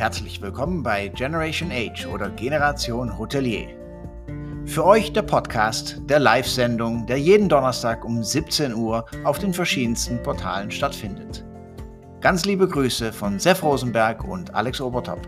Herzlich willkommen bei Generation Age oder Generation Hotelier. Für euch der Podcast der Live-Sendung, der jeden Donnerstag um 17 Uhr auf den verschiedensten Portalen stattfindet. Ganz liebe Grüße von Sef Rosenberg und Alex Obertop.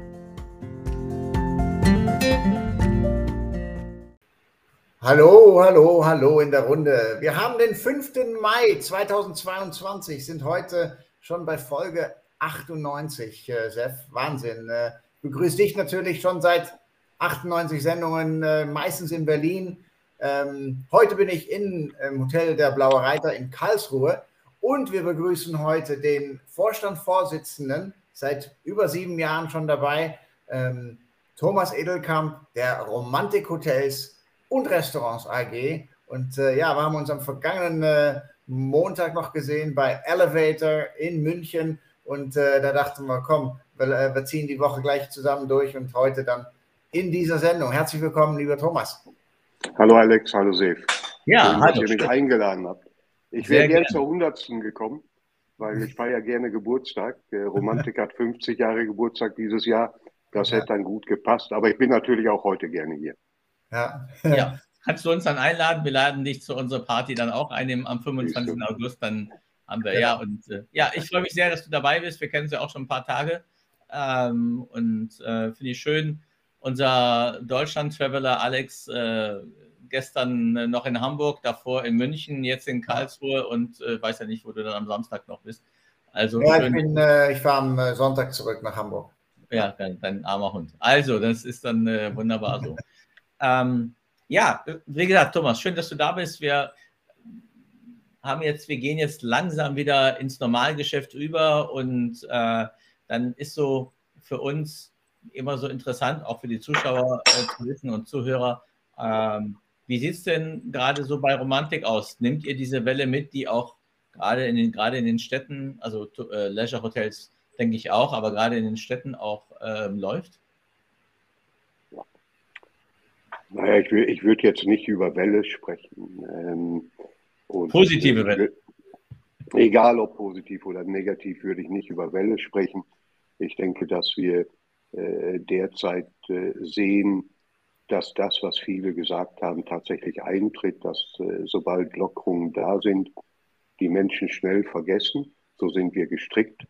Hallo, hallo, hallo in der Runde. Wir haben den 5. Mai 2022, sind heute schon bei Folge 98, äh, Sef. Wahnsinn. Äh, begrüße dich natürlich schon seit 98 Sendungen, äh, meistens in Berlin. Ähm, heute bin ich in, im Hotel der Blaue Reiter in Karlsruhe und wir begrüßen heute den Vorstandsvorsitzenden, seit über sieben Jahren schon dabei, ähm, Thomas Edelkamp der Romantik Hotels und Restaurants AG. Und äh, ja, wir haben uns am vergangenen äh, Montag noch gesehen bei Elevator in München. Und äh, da dachten wir, komm, wir, äh, wir, ziehen die Woche gleich zusammen durch und heute dann in dieser Sendung. Herzlich willkommen, lieber Thomas. Hallo Alex, hallo Sef. Ja, Schön, hallo. Dass ihr mich eingeladen habt. Ich wäre gern zur 100. gekommen, weil ich feiere gerne Geburtstag. Der Romantik hat 50 Jahre Geburtstag dieses Jahr. Das ja. hätte dann gut gepasst. Aber ich bin natürlich auch heute gerne hier. Ja. ja. Kannst du uns dann einladen? Wir laden dich zu unserer Party dann auch ein am 25. August. Dann haben wir, ja. Und äh, ja, ich freue mich sehr, dass du dabei bist. Wir kennen uns ja auch schon ein paar Tage. Ähm, und äh, finde ich schön, unser Deutschland-Traveler Alex äh, gestern noch in Hamburg, davor in München, jetzt in Karlsruhe und äh, weiß ja nicht, wo du dann am Samstag noch bist. Also ja, schön. ich, äh, ich fahre am äh, Sonntag zurück nach Hamburg. Ja, dein, dein armer Hund. Also, das ist dann wunderbar so. Ähm, ja, wie gesagt, Thomas, schön, dass du da bist. Wir haben jetzt, wir gehen jetzt langsam wieder ins Normalgeschäft über und äh, dann ist so für uns immer so interessant, auch für die Zuschauer äh, zu wissen und Zuhörer, ähm, wie sieht es denn gerade so bei Romantik aus? Nimmt ihr diese Welle mit, die auch gerade in den, gerade in den Städten, also äh, Leisure Hotels denke ich auch, aber gerade in den Städten auch ähm, läuft? Naja, ich, ich würde jetzt nicht über Welle sprechen. Ähm, positive Welle. Egal ob positiv oder negativ, würde ich nicht über Welle sprechen. Ich denke, dass wir äh, derzeit äh, sehen, dass das, was viele gesagt haben, tatsächlich eintritt, dass äh, sobald Lockerungen da sind, die Menschen schnell vergessen. So sind wir gestrickt.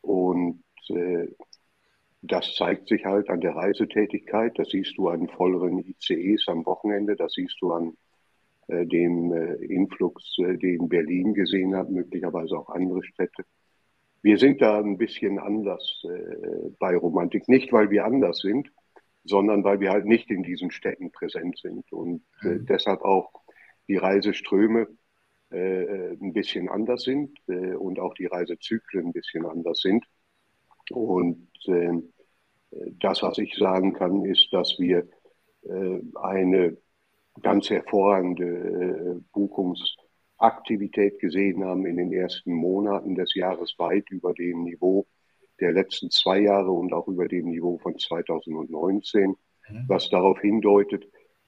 Und äh, das zeigt sich halt an der Reisetätigkeit. Das siehst du an volleren ICEs am Wochenende. Das siehst du an äh, dem äh, Influx, äh, den Berlin gesehen hat, möglicherweise auch andere Städte. Wir sind da ein bisschen anders äh, bei Romantik. Nicht, weil wir anders sind, sondern weil wir halt nicht in diesen Städten präsent sind und äh, mhm. deshalb auch die Reiseströme äh, ein bisschen anders sind und auch die Reisezyklen ein bisschen anders sind. Und das, was ich sagen kann, ist, dass wir äh, eine ganz hervorragende äh, Buchungsaktivität gesehen haben in den ersten Monaten des Jahres weit über dem Niveau der letzten zwei Jahre und auch über dem Niveau von 2019, mhm. was darauf hindeutet,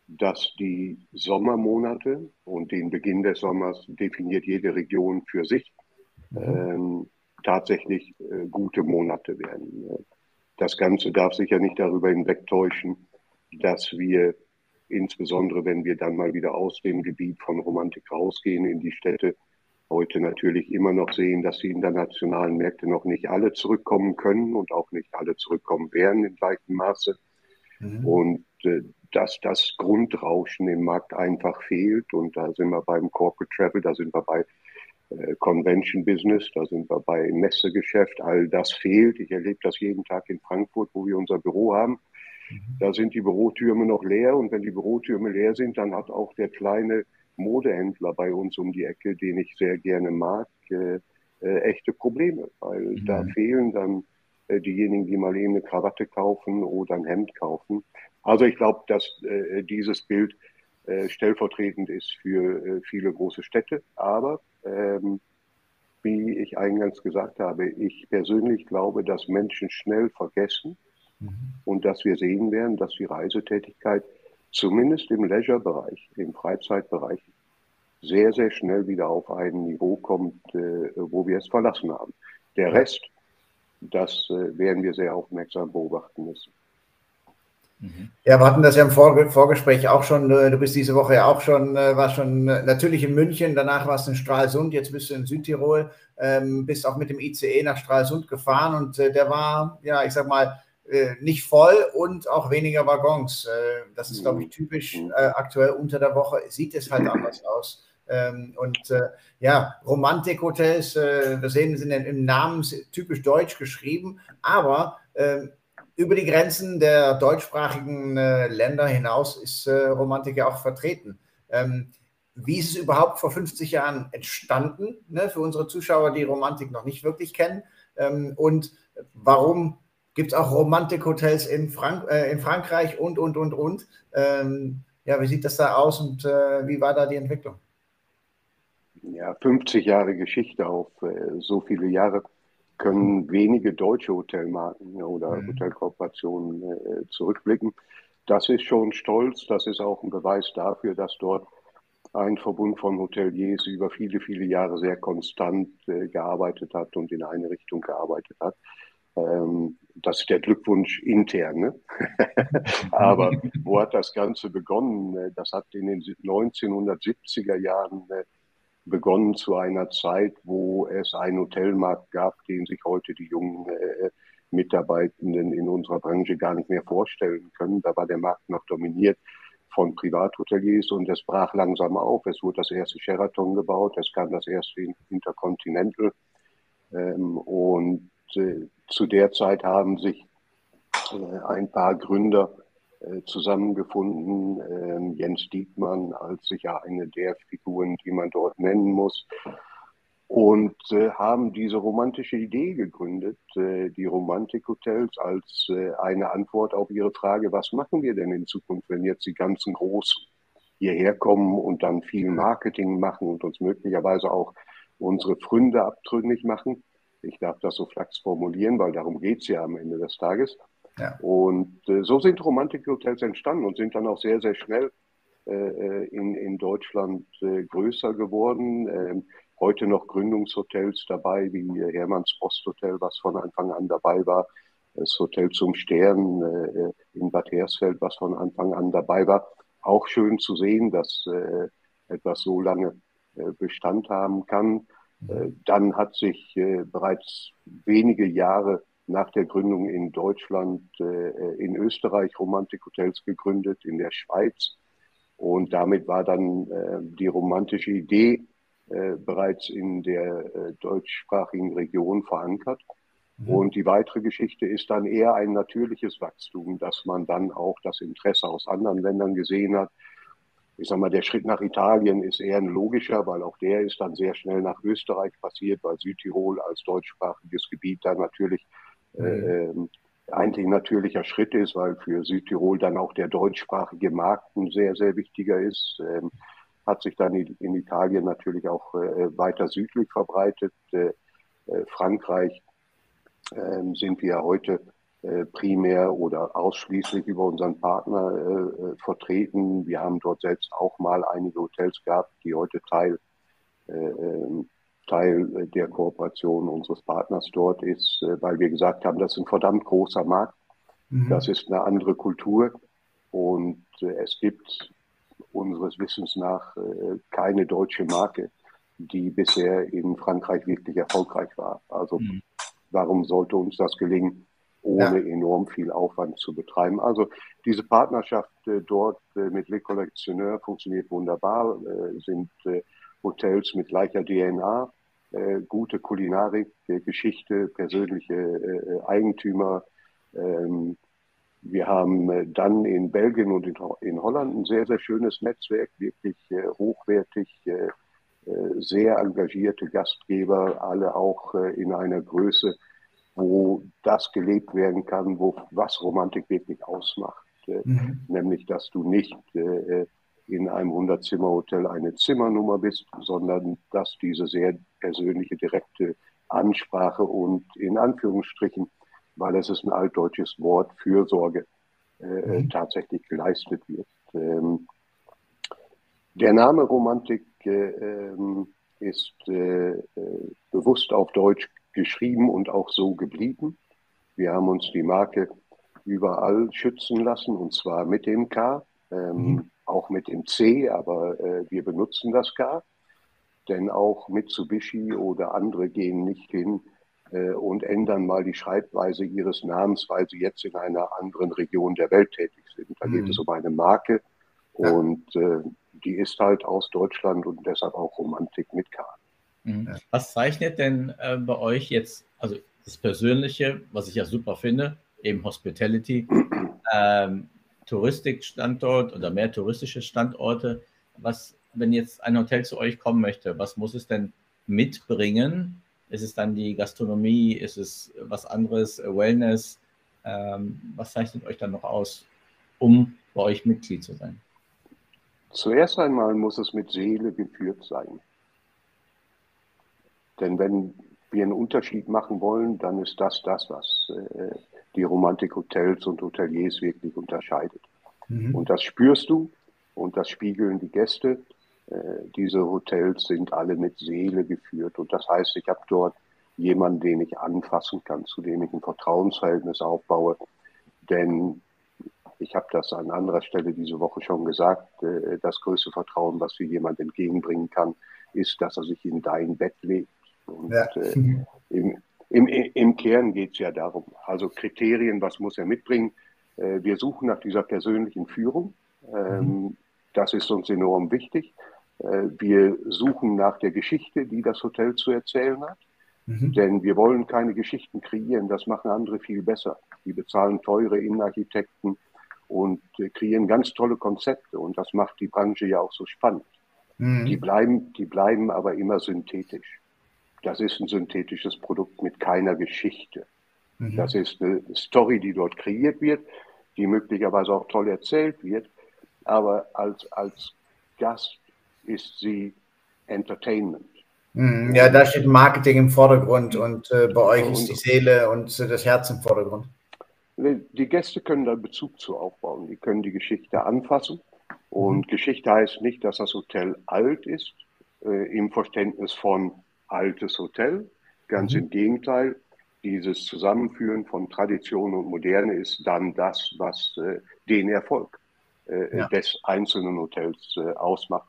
dass die Sommermonate und den Beginn des Sommers definiert jede Region für sich mhm. ähm, tatsächlich äh, gute Monate werden. Das Ganze darf sicher nicht darüber hinwegtäuschen, dass wir insbesondere, wenn wir dann mal wieder aus dem Gebiet von Romantik rausgehen in die Städte, heute natürlich immer noch sehen, dass die internationalen Märkte noch nicht alle zurückkommen können und auch nicht alle zurückkommen werden in gleichem Maße. Mhm. Und äh, dass das Grundrauschen im Markt einfach fehlt. Und da sind wir beim Corporate Travel, da sind wir bei äh, Convention Business, da sind wir bei Messegeschäft, all das fehlt. Ich erlebe das jeden Tag in Frankfurt, wo wir unser Büro haben. Mhm. Da sind die Bürotürme noch leer und wenn die Bürotürme leer sind, dann hat auch der kleine Modehändler bei uns um die Ecke, den ich sehr gerne mag, äh, äh, echte Probleme, weil mhm. da fehlen dann äh, diejenigen, die mal eben eine Krawatte kaufen oder ein Hemd kaufen. Also ich glaube, dass äh, dieses Bild äh, stellvertretend ist für äh, viele große Städte. Aber ähm, wie ich eingangs gesagt habe, ich persönlich glaube, dass Menschen schnell vergessen mhm. und dass wir sehen werden, dass die Reisetätigkeit zumindest im Leisure-Bereich, im Freizeitbereich, sehr, sehr schnell wieder auf ein Niveau kommt, äh, wo wir es verlassen haben. Der Rest, das werden wir sehr aufmerksam beobachten müssen. Ja, wir hatten das ja im Vorgespräch auch schon. Du bist diese Woche ja auch schon, war schon natürlich in München, danach warst du in Stralsund, jetzt bist du in Südtirol, ähm, bist auch mit dem ICE nach Stralsund gefahren und der war, ja, ich sag mal, nicht voll und auch weniger Waggons. das ist, glaube ich, typisch aktuell unter der Woche. Sieht es halt anders aus. Ähm, und äh, ja, Romantikhotels, äh, wir sehen, sind im Namen typisch deutsch geschrieben, aber äh, über die Grenzen der deutschsprachigen äh, Länder hinaus ist äh, Romantik ja auch vertreten. Ähm, wie ist es überhaupt vor 50 Jahren entstanden, ne, für unsere Zuschauer, die Romantik noch nicht wirklich kennen? Ähm, und warum gibt es auch Romantikhotels in, Frank äh, in Frankreich und, und, und, und? Ähm, ja, wie sieht das da aus und wie war da die Entwicklung? ja, 50 Jahre Geschichte auf äh, so viele Jahre können wenige deutsche Hotelmarken oder mhm. Hotelkooperationen äh, zurückblicken. Das ist schon stolz. Das ist auch ein Beweis dafür, dass dort ein Verbund von Hoteliers über viele, viele Jahre sehr konstant äh, gearbeitet hat und in eine Richtung gearbeitet hat. Ähm, das ist der Glückwunsch intern. Ne? Aber wo hat das Ganze begonnen? Das hat in den 1970er Jahren äh, begonnen zu einer Zeit, wo es einen Hotelmarkt gab, den sich heute die jungen äh, Mitarbeitenden in unserer Branche gar nicht mehr vorstellen können. Da war der Markt noch dominiert von Privathoteliers und es brach langsam auf. Es wurde das erste Sheraton gebaut, es kam das erste Intercontinental ähm, und äh, zu der Zeit haben sich äh, ein paar Gründer äh, zusammengefunden. Ähm, Jens Diekmann als sicher eine der Figuren, die man dort nennen muss. Und äh, haben diese romantische Idee gegründet, die Romantikhotels, als eine Antwort auf ihre Frage, was machen wir denn in Zukunft, wenn jetzt die ganzen Großen hierher kommen und dann viel Marketing machen und uns möglicherweise auch unsere Fründe abtrünnig machen. Ich darf das so flachs formulieren, weil darum geht es ja am Ende des Tages. Ja. Und äh, so sind Romantikhotels entstanden und sind dann auch sehr, sehr schnell äh, äh in, in Deutschland äh, größer geworden. Ähm, heute noch Gründungshotels dabei, wie Hermanns Posthotel, was von Anfang an dabei war. Das Hotel zum Stern äh, in Bad Hersfeld, was von Anfang an dabei war. Auch schön zu sehen, dass äh, etwas so lange Bestand haben kann. Mhm. Dann hat sich bereits wenige Jahre nach der Gründung in Deutschland, äh, in Österreich Romantikhotels gegründet, in der Schweiz. Und damit war dann äh, die romantische Idee äh, bereits in der äh, deutschsprachigen Region verankert. Mhm. Und die weitere Geschichte ist dann eher ein natürliches Wachstum, dass man dann auch das Interesse aus anderen Ländern gesehen hat. Ich sage mal, der Schritt nach Italien ist eher ein logischer, weil auch der ist dann sehr schnell nach Österreich passiert, weil Südtirol als deutschsprachiges Gebiet da natürlich äh, eigentlich ein natürlicher Schritt ist, weil für Südtirol dann auch der deutschsprachige Markt ein sehr, sehr wichtiger ist. Ähm, hat sich dann in Italien natürlich auch äh, weiter südlich verbreitet. Äh, äh Frankreich ähm, sind wir heute primär oder ausschließlich über unseren Partner äh, vertreten. Wir haben dort selbst auch mal einige Hotels gehabt, die heute Teil ähm, Teil äh, der Kooperation unseres Partners dort ist, äh, weil wir gesagt haben, das ist ein verdammt großer Markt. Mhm. Das ist eine andere Kultur und äh, es gibt unseres Wissens nach keine deutsche Marke, die bisher in Frankreich wirklich erfolgreich war. Also mhm. warum sollte uns das gelingen, ohne ja. enorm viel Aufwand zu betreiben? Also diese Partnerschaft dort mit Le Collectionneur funktioniert wunderbar, sind Hotels mit gleicher DNA, äh, gute Kulinarik, äh, Geschichte, persönliche äh, Eigentümer. Ähm, wir haben äh, dann in Belgien und in, in, Holland ein sehr, sehr schönes Netzwerk, wirklich äh, hochwertig, äh, sehr engagierte Gastgeber, alle auch in einer Größe, wo das gelebt werden kann, wo was Romantik wirklich ausmacht. Mhm. Nämlich, dass du nicht in einem 100-Zimmer-Hotel eine Zimmernummer bist, sondern dass diese sehr persönliche, direkte Ansprache und in Anführungsstrichen, weil es ist ein altdeutsches Wort, Fürsorge äh, mhm. tatsächlich geleistet wird. Ähm, der Name Romantik äh, ähm, ist äh, äh bewusst auf Deutsch geschrieben und auch so geblieben. Wir haben uns die Marke überall schützen lassen und zwar mit dem K, ähm, mhm. auch mit dem C, aber äh, wir benutzen das K, denn auch Mitsubishi oder andere gehen nicht hin äh, und ändern mal die Schreibweise ihres Namens, weil sie jetzt in einer anderen Region der Welt tätig sind. Da mhm. geht es um eine Marke ja. und äh, die ist halt aus Deutschland und deshalb auch Romantik mit K. Mhm. Was zeichnet denn äh, bei euch jetzt, also das Persönliche, was ich ja super finde, eben Hospitality, ähm, Touristikstandort oder mehr touristische Standorte. Was, wenn jetzt ein Hotel zu euch kommen möchte, was muss es denn mitbringen? Ist es dann die Gastronomie? Ist es was anderes? Wellness? Ähm, was zeichnet euch dann noch aus, um bei euch Mitglied zu sein? Zuerst einmal muss es mit Seele geführt sein. Denn wenn wir einen Unterschied machen wollen, dann ist das das, was äh, die Romantik-Hotels und Hoteliers wirklich unterscheidet. Mhm. Und das spürst du und das spiegeln die Gäste. Äh, diese Hotels sind alle mit Seele geführt. Und das heißt, ich habe dort jemanden, den ich anfassen kann, zu dem ich ein Vertrauensverhältnis aufbaue. Denn ich habe das an anderer Stelle diese Woche schon gesagt, äh, das größte Vertrauen, was dir jemand entgegenbringen kann, ist, dass er sich in dein Bett legt. Und ja. äh, im, im, im Kern geht es ja darum, also Kriterien, was muss er mitbringen? Äh, wir suchen nach dieser persönlichen Führung. Ähm, mhm. Das ist uns enorm wichtig. Äh, wir suchen nach der Geschichte, die das Hotel zu erzählen hat. Mhm. Denn wir wollen keine Geschichten kreieren, das machen andere viel besser. Die bezahlen teure Innenarchitekten und äh, kreieren ganz tolle Konzepte und das macht die Branche ja auch so spannend. Mhm. Die, bleiben, die bleiben aber immer synthetisch. Das ist ein synthetisches Produkt mit keiner Geschichte. Mhm. Das ist eine Story, die dort kreiert wird, die möglicherweise auch toll erzählt wird, aber als, als Gast ist sie Entertainment. Mhm. Ja, da steht Marketing im Vordergrund und äh, bei euch und, ist die Seele und äh, das Herz im Vordergrund. Die Gäste können da Bezug zu aufbauen. Die können die Geschichte anfassen. Und mhm. Geschichte heißt nicht, dass das Hotel alt ist, äh, im Verständnis von altes Hotel. Ganz mhm. im Gegenteil, dieses Zusammenführen von Tradition und Moderne ist dann das, was äh, den Erfolg äh, ja. des einzelnen Hotels äh, ausmacht.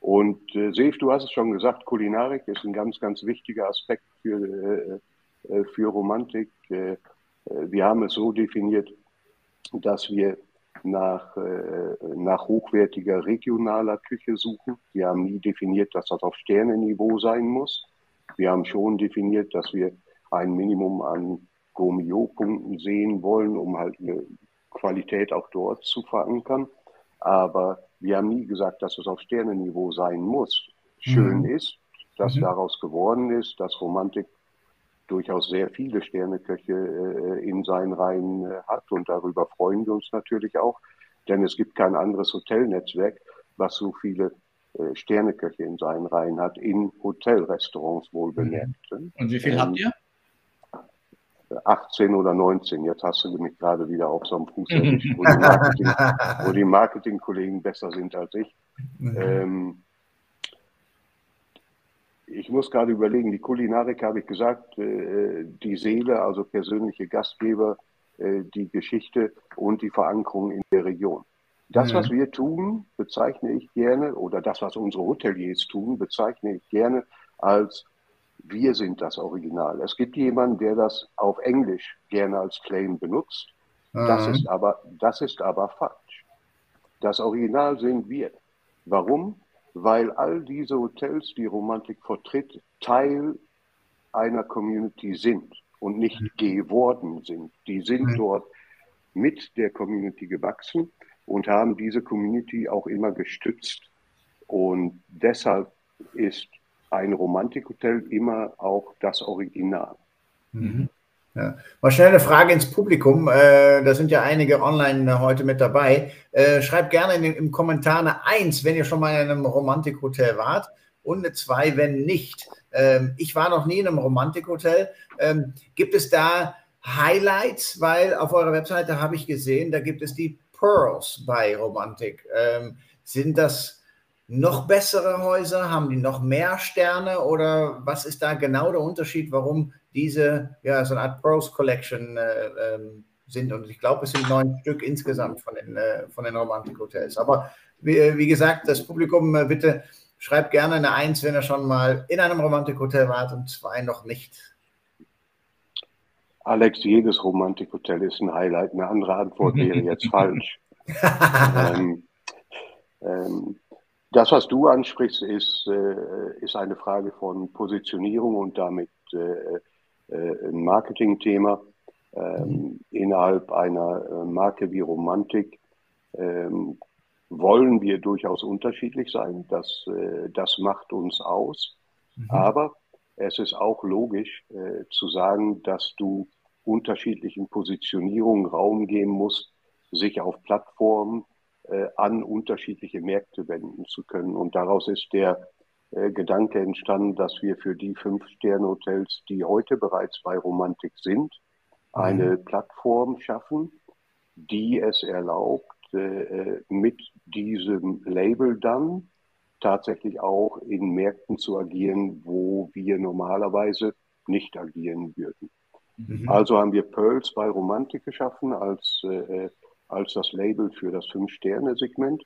Und äh, Sef, du hast es schon gesagt, Kulinarik ist ein ganz, ganz wichtiger Aspekt für, äh, äh, für Romantik. Äh, wir haben es so definiert, dass wir nach, äh, nach hochwertiger regionaler Küche suchen. Wir haben nie definiert, dass das auf Sternenniveau sein muss. Wir haben schon definiert, dass wir ein Minimum an Gourmillot-Punkten sehen wollen, um halt eine Qualität auch dort zu verankern. Aber wir haben nie gesagt, dass es auf Sternenniveau sein muss. Schön mhm. ist, dass mhm. daraus geworden ist, dass Romantik durchaus sehr viele Sterneköche äh, in seinen Reihen äh, hat und darüber freuen wir uns natürlich auch, denn es gibt kein anderes Hotelnetzwerk, was so viele äh, Sterneköche in seinen Reihen hat, in Hotelrestaurants wohlbemerkt. Mhm. Und wie viel ähm, habt ihr? 18 oder 19. Jetzt hast du mich gerade wieder auf so einem Fuß erwischt, wo die, Marketing, wo die Marketingkollegen besser sind als ich. Mhm. Ähm, ich muss gerade überlegen, die Kulinarik habe ich gesagt, äh, die Seele, also persönliche Gastgeber, äh, die Geschichte und die Verankerung in der Region. Das, mhm. was wir tun, bezeichne ich gerne, oder das, was unsere Hoteliers tun, bezeichne ich gerne als wir sind das Original. Es gibt jemanden, der das auf Englisch gerne als Claim benutzt. Mhm. Das, ist aber, das ist aber falsch. Das Original sind wir. Warum? Weil all diese Hotels, die Romantik vertritt, Teil einer Community sind und nicht mhm. geworden sind. Die sind mhm. dort mit der Community gewachsen und haben diese Community auch immer gestützt. Und deshalb ist ein Romantikhotel immer auch das Original. Mhm. Ja. Mal schnell eine Frage ins Publikum. Äh, da sind ja einige online heute mit dabei. Äh, schreibt gerne in im Kommentar eine Eins, wenn ihr schon mal in einem Romantikhotel wart und eine Zwei, wenn nicht. Ähm, ich war noch nie in einem Romantikhotel. Ähm, gibt es da Highlights? Weil auf eurer Webseite habe ich gesehen, da gibt es die Pearls bei Romantik. Ähm, sind das noch bessere Häuser? Haben die noch mehr Sterne? Oder was ist da genau der Unterschied, warum diese, ja, so eine Art Pros Collection äh, ähm, sind? Und ich glaube, es sind neun Stück insgesamt von den, äh, von den Romantik-Hotels. Aber wie, wie, gesagt, das Publikum äh, bitte schreibt gerne eine Eins, wenn ihr schon mal in einem Romantik-Hotel wart und zwei noch nicht. Alex, jedes Romantikhotel ist ein Highlight. Eine andere Antwort wäre jetzt falsch. ähm, ähm, das, was du ansprichst, ist, äh, ist eine Frage von Positionierung und damit äh, äh, ein Marketingthema. Ähm, innerhalb einer äh, Marke wie Romantik ähm, wollen wir durchaus unterschiedlich sein. Das, äh, das macht uns aus. Mhm. Aber es ist auch logisch äh, zu sagen, dass du unterschiedlichen Positionierungen Raum geben musst, sich auf Plattformen äh, an unterschiedliche Märkte wenden zu können. Und daraus ist der äh, Gedanke entstanden, dass wir für die Fünf-Sterne-Hotels, die heute bereits bei Romantik sind, eine mhm. Plattform schaffen, die es erlaubt, äh, mit diesem Label dann tatsächlich auch in Märkten zu agieren, wo wir normalerweise nicht agieren würden. Mhm. Also haben wir Pearls bei Romantik geschaffen als äh, als das Label für das Fünf-Sterne-Segment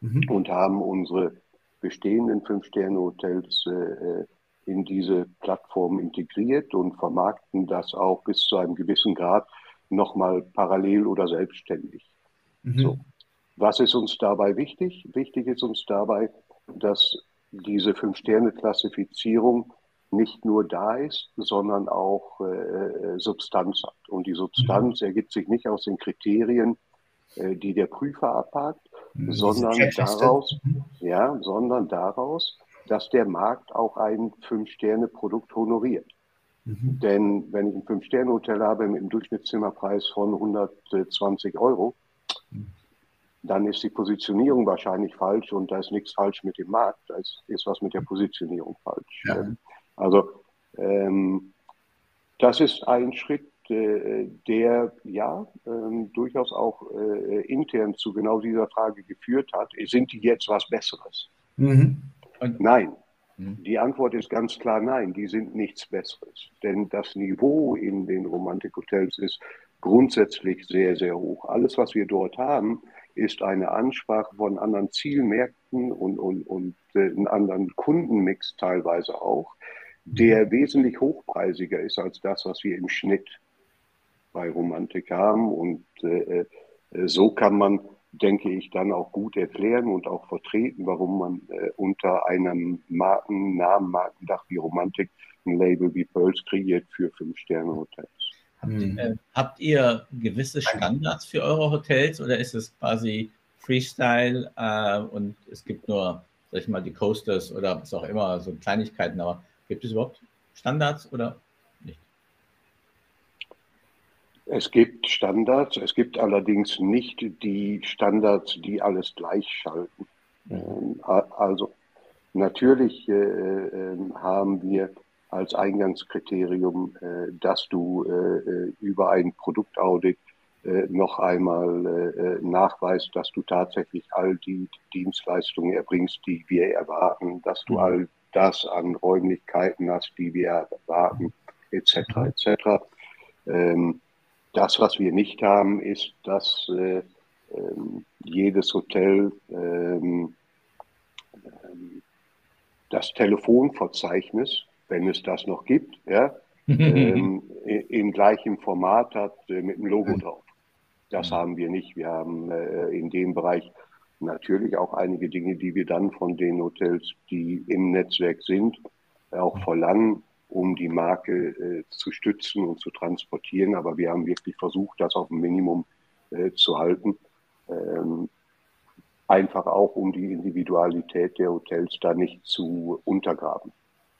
mhm. und haben unsere bestehenden Fünf-Sterne-Hotels äh, in diese Plattform integriert und vermarkten das auch bis zu einem gewissen Grad nochmal parallel oder selbstständig. Mhm. So. Was ist uns dabei wichtig? Wichtig ist uns dabei, dass diese Fünf-Sterne-Klassifizierung nicht nur da ist, sondern auch äh, Substanz hat. Und die Substanz mhm. ergibt sich nicht aus den Kriterien, äh, die der Prüfer abhakt. Sondern daraus, ja, sondern daraus, dass der Markt auch ein Fünf-Sterne-Produkt honoriert. Mhm. Denn wenn ich ein Fünf-Sterne-Hotel habe mit einem Durchschnittszimmerpreis von 120 Euro, mhm. dann ist die Positionierung wahrscheinlich falsch und da ist nichts falsch mit dem Markt, da ist, ist was mit der Positionierung falsch. Ja. Also ähm, das ist ein Schritt, äh, der ja ähm, durchaus auch äh, intern zu genau dieser Frage geführt hat, sind die jetzt was Besseres? Mhm. Nein. Mhm. Die Antwort ist ganz klar nein, die sind nichts Besseres. Denn das Niveau in den Romantikhotels ist grundsätzlich sehr, sehr hoch. Alles, was wir dort haben, ist eine Ansprache von anderen Zielmärkten und, und, und äh, einen anderen Kundenmix teilweise auch, der mhm. wesentlich hochpreisiger ist als das, was wir im Schnitt bei Romantik haben. Und äh, äh, so kann man, denke ich, dann auch gut erklären und auch vertreten, warum man äh, unter einem Markennamen, Markendach wie Romantik ein Label wie Pearls kreiert für Fünf-Sterne-Hotels. Habt, mhm. äh, habt, ihr gewisse Standards für eure Hotels oder ist es quasi Freestyle äh, und es gibt nur, sag ich mal, die Coasters oder was auch immer, so Kleinigkeiten, aber gibt es überhaupt Standards oder Es gibt Standards, es gibt allerdings nicht die Standards, die alles gleichschalten. Ähm, also natürlich äh, äh, haben wir als Eingangskriterium, äh, dass du äh, über ein Produktaudit äh, noch einmal äh, nachweist, dass du tatsächlich all die Dienstleistungen erbringst, die wir erwarten, dass du mhm. all das an Räumlichkeiten hast, die wir erwarten, etc. etc. Ähm, das, was wir nicht haben, ist, dass äh, ähm, jedes Hotel ähm, ähm, das Telefonverzeichnis, wenn es das noch gibt, ja, ähm, im gleichen Format hat äh, mit dem Logo drauf. Das haben wir nicht. Wir haben äh, in dem Bereich natürlich auch einige Dinge, die wir dann von den Hotels, die im Netzwerk sind, auch verlangen um die Marke äh, zu stützen und zu transportieren. Aber wir haben wirklich versucht, das auf ein Minimum äh, zu halten. Ähm, einfach auch, um die Individualität der Hotels da nicht zu untergraben.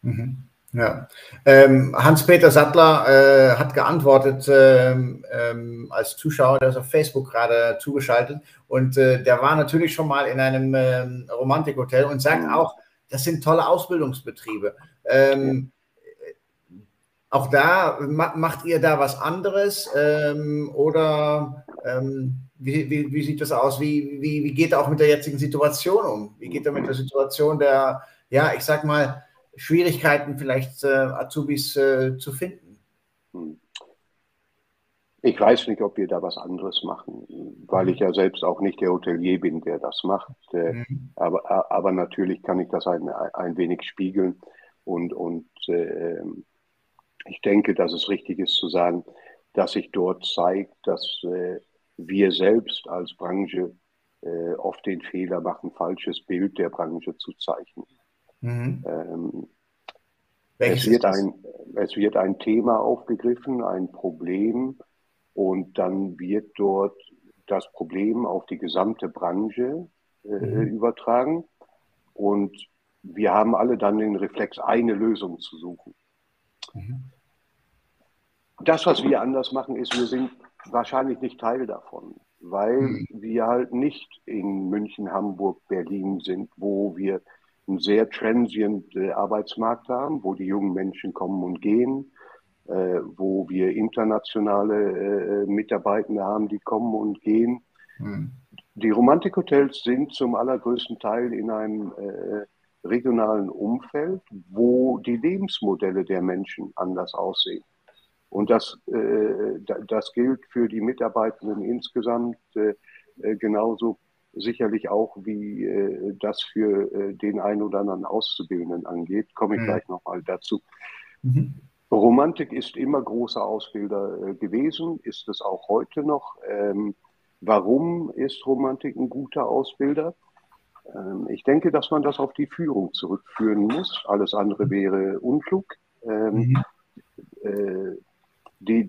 Mhm. Ja. Ähm, Hans-Peter Sattler äh, hat geantwortet ähm, ähm, als Zuschauer, der ist auf Facebook gerade zugeschaltet und äh, der war natürlich schon mal in einem ähm, Romantikhotel und sagt mhm. auch, das sind tolle Ausbildungsbetriebe. Ähm, auch da macht ihr da was anderes ähm, oder ähm, wie, wie, wie, sieht das aus? Wie, wie, wie geht er auch mit der jetzigen Situation um? Wie geht er mit der Situation der, ja, ich sag mal, Schwierigkeiten vielleicht äh, Azubis äh, zu finden? Hm. Ich weiß nicht, ob wir da was anderes machen, weil ich ja selbst auch nicht der Hotelier bin, der das macht. Äh, mhm. Aber, aber natürlich kann ich das ein, ein wenig spiegeln. Und, und äh, ich denke, dass es richtig ist zu sagen, dass sich dort zeigt, dass äh, wir selbst als Branche äh, oft den Fehler machen, falsches Bild der Branche zu zeichnen. Mhm. Ähm, es, wird ein, es wird ein Thema aufgegriffen, ein Problem, und dann wird dort das Problem auf die gesamte Branche äh, mhm. übertragen. Und wir haben alle dann den Reflex, eine Lösung zu suchen. Mhm. Das, was wir anders machen, ist, wir sind wahrscheinlich nicht Teil davon, weil mhm. wir halt nicht in München, Hamburg, Berlin sind, wo wir einen sehr transient äh, Arbeitsmarkt haben, wo die jungen Menschen kommen und gehen, äh, wo wir internationale äh, Mitarbeitende haben, die kommen und gehen. Mhm. Die Romantikhotels sind zum allergrößten Teil in einem äh, regionalen Umfeld, wo die Lebensmodelle der Menschen anders aussehen. Und das, äh, das gilt für die Mitarbeitenden insgesamt äh, genauso sicherlich auch, wie äh, das für den einen oder anderen Auszubildenden angeht. Komme ich mhm. gleich nochmal dazu. Mhm. Romantik ist immer großer Ausbilder gewesen, ist es auch heute noch. Ähm, warum ist Romantik ein guter Ausbilder? Ähm, ich denke, dass man das auf die Führung zurückführen muss. Alles andere wäre Unflug. Ähm, mhm. Äh, die,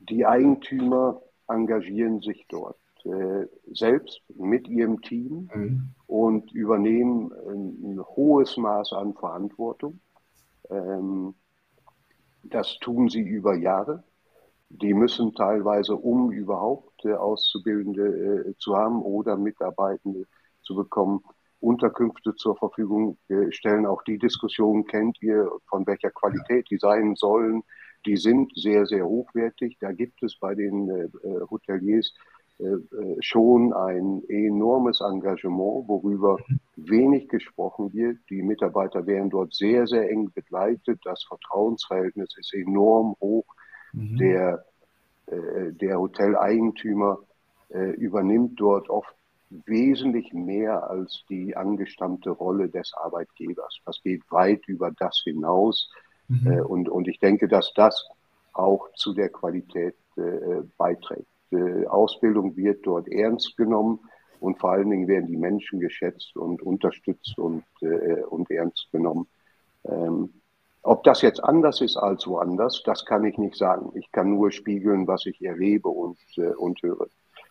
die Eigentümer engagieren sich dort äh, selbst mit ihrem Team mhm. und übernehmen ein, ein, hohes Maß an Verantwortung. Ähm, das tun sie über Jahre. Die müssen teilweise, um überhaupt äh, Auszubildende äh, zu haben oder Mitarbeitende zu bekommen, Unterkünfte zur Verfügung äh, stellen. Auch die Diskussion kennt ihr, von welcher Qualität die sein sollen. Die sind sehr, sehr hochwertig. Da gibt es bei den äh, äh Hoteliers äh, äh, schon ein enormes Engagement, worüber wenig gesprochen wird. Die Mitarbeiter werden dort sehr, sehr eng begleitet. Das Vertrauensverhältnis ist enorm hoch. Mhm. Der, äh, der Hoteleigentümer übernimmt dort oft wesentlich mehr als die angestammte Rolle des Arbeitgebers. Das geht weit über das hinaus. Mhm. und, und ich denke, dass das auch zu der Qualität beiträgt. Die Ausbildung wird dort ernst genommen und vor allen Dingen werden die Menschen geschätzt und unterstützt und, äh, und ernst genommen. Ähm, ob das jetzt anders ist als woanders, das kann ich nicht sagen. Ich kann nur spiegeln, was ich erlebe und, äh, und höre.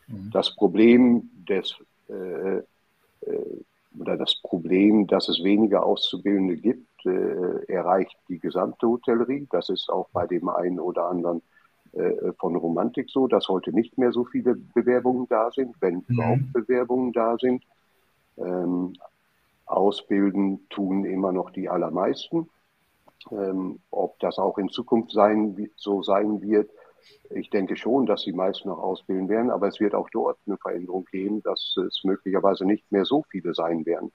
Mhm. Das Problem des äh, äh oder das Problem, dass es weniger Auszubildende gibt, äh, erreicht die gesamte Hotellerie. Das ist auch bei dem einen oder anderen äh, von Romantik so, dass heute nicht mehr so viele Bewerbungen da sind, wenn mhm. überhaupt Bewerbungen da sind. Ähm, ausbilden tun immer noch die allermeisten. Ähm, ob das auch in Zukunft sein, so sein wird, ich denke schon, dass die meisten noch ausbilden werden, aber es wird auch dort eine Veränderung geben, dass es möglicherweise nicht mehr so viele sein werden,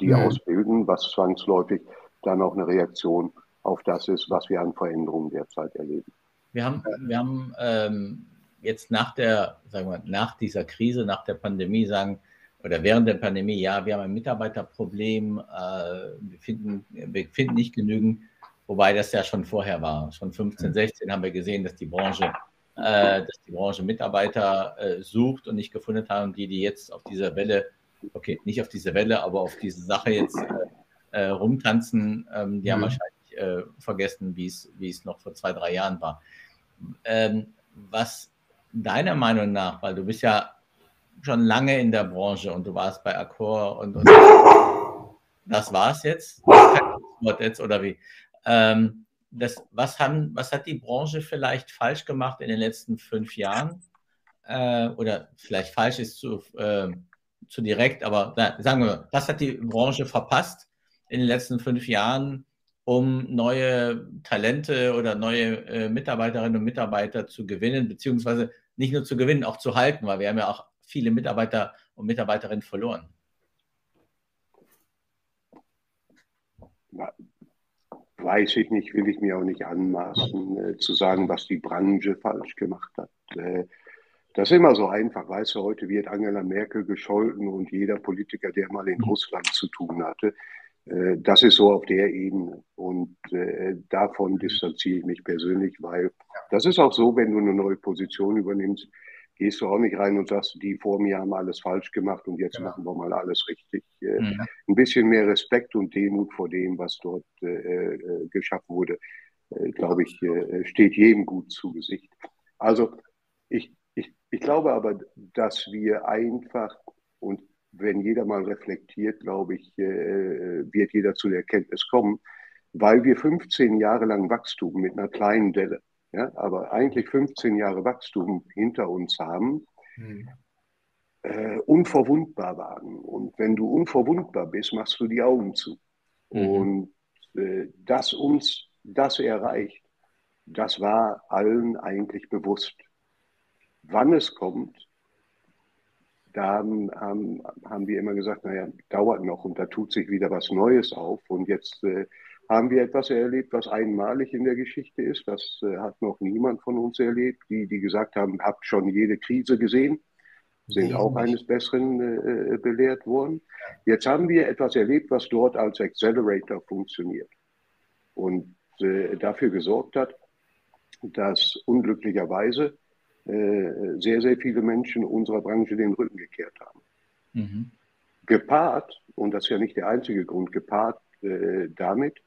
die mhm. ausbilden, was zwangsläufig dann auch eine Reaktion auf das ist, was wir an Veränderungen derzeit erleben. Wir haben, wir haben ähm, jetzt nach der, sagen wir, nach dieser Krise, nach der Pandemie sagen, oder während der Pandemie, ja, wir haben ein Mitarbeiterproblem, äh, wir, finden, wir finden nicht genügend, wobei das ja schon vorher war. Schon 15, 16 haben wir gesehen, dass die Branche, äh, dass die Branche Mitarbeiter äh, sucht und nicht gefunden haben, die, die jetzt auf dieser Welle, okay, nicht auf diese Welle, aber auf diese Sache jetzt äh, rumtanzen, ähm, die mhm. haben wahrscheinlich äh, vergessen, wie es noch vor zwei, drei Jahren war ähm, was deiner Meinung nach, weil du bist ja schon lange in der Branche und du warst bei Accor und, und das war's jetzt, das jetzt oder wie? Ähm, das, was, haben, was hat die Branche vielleicht falsch gemacht in den letzten fünf Jahren? Äh, oder vielleicht falsch ist zu, äh, zu direkt, aber na, sagen wir, was hat die Branche verpasst in den letzten fünf Jahren, um neue Talente oder neue äh, Mitarbeiterinnen und Mitarbeiter zu gewinnen, beziehungsweise nicht nur zu gewinnen, auch zu halten, weil wir haben ja auch viele Mitarbeiter und Mitarbeiterinnen verloren. Weiß ich nicht, will ich mir auch nicht anmaßen, äh, zu sagen, was die Branche falsch gemacht hat. Äh, das ist immer so einfach. Weißt du, heute wird Angela Merkel gescholten und jeder Politiker, der mal in. Russland zu tun hatte, das ist so auf der Ebene. Und äh, davon distanziere ich mich persönlich, weil das ist auch so, wenn du eine neue Position übernimmst, gehst du auch nicht rein und sagst, die vor mir haben alles falsch gemacht und jetzt ja. machen wir mal alles richtig. Äh, mhm. Ein bisschen mehr Respekt und Demut vor dem, was dort äh, geschaffen wurde, äh, glaube ich, äh, steht jedem gut zu Gesicht. Also ich, ich, ich glaube aber, dass wir einfach und wenn jeder mal reflektiert, glaube ich, äh, wird jeder zu der Erkenntnis kommen, weil wir 15 Jahre lang Wachstum mit einer kleinen Delle, ja, aber eigentlich 15 Jahre Wachstum hinter uns haben, hm. äh, unverwundbar waren. Und wenn du unverwundbar bist, machst du die Augen zu. Mhm. Und äh, dass uns das erreicht, das war allen eigentlich bewusst. Wann es kommt, da haben, haben, haben wir immer gesagt, naja, dauert noch und da tut sich wieder was Neues auf. Und jetzt äh, haben wir etwas erlebt, was einmalig in der Geschichte ist. Das äh, hat noch niemand von uns erlebt. Die, die gesagt haben, habt schon jede Krise gesehen, sind nee, auch nicht. eines Besseren äh, belehrt worden. Jetzt haben wir etwas erlebt, was dort als Accelerator funktioniert und äh, dafür gesorgt hat, dass unglücklicherweise äh, sehr, sehr viele Menschen unserer Branche den Rücken gekehrt haben. Mhm. Gepaart, und das ist ja nicht der einzige Grund, gepaart äh, damit,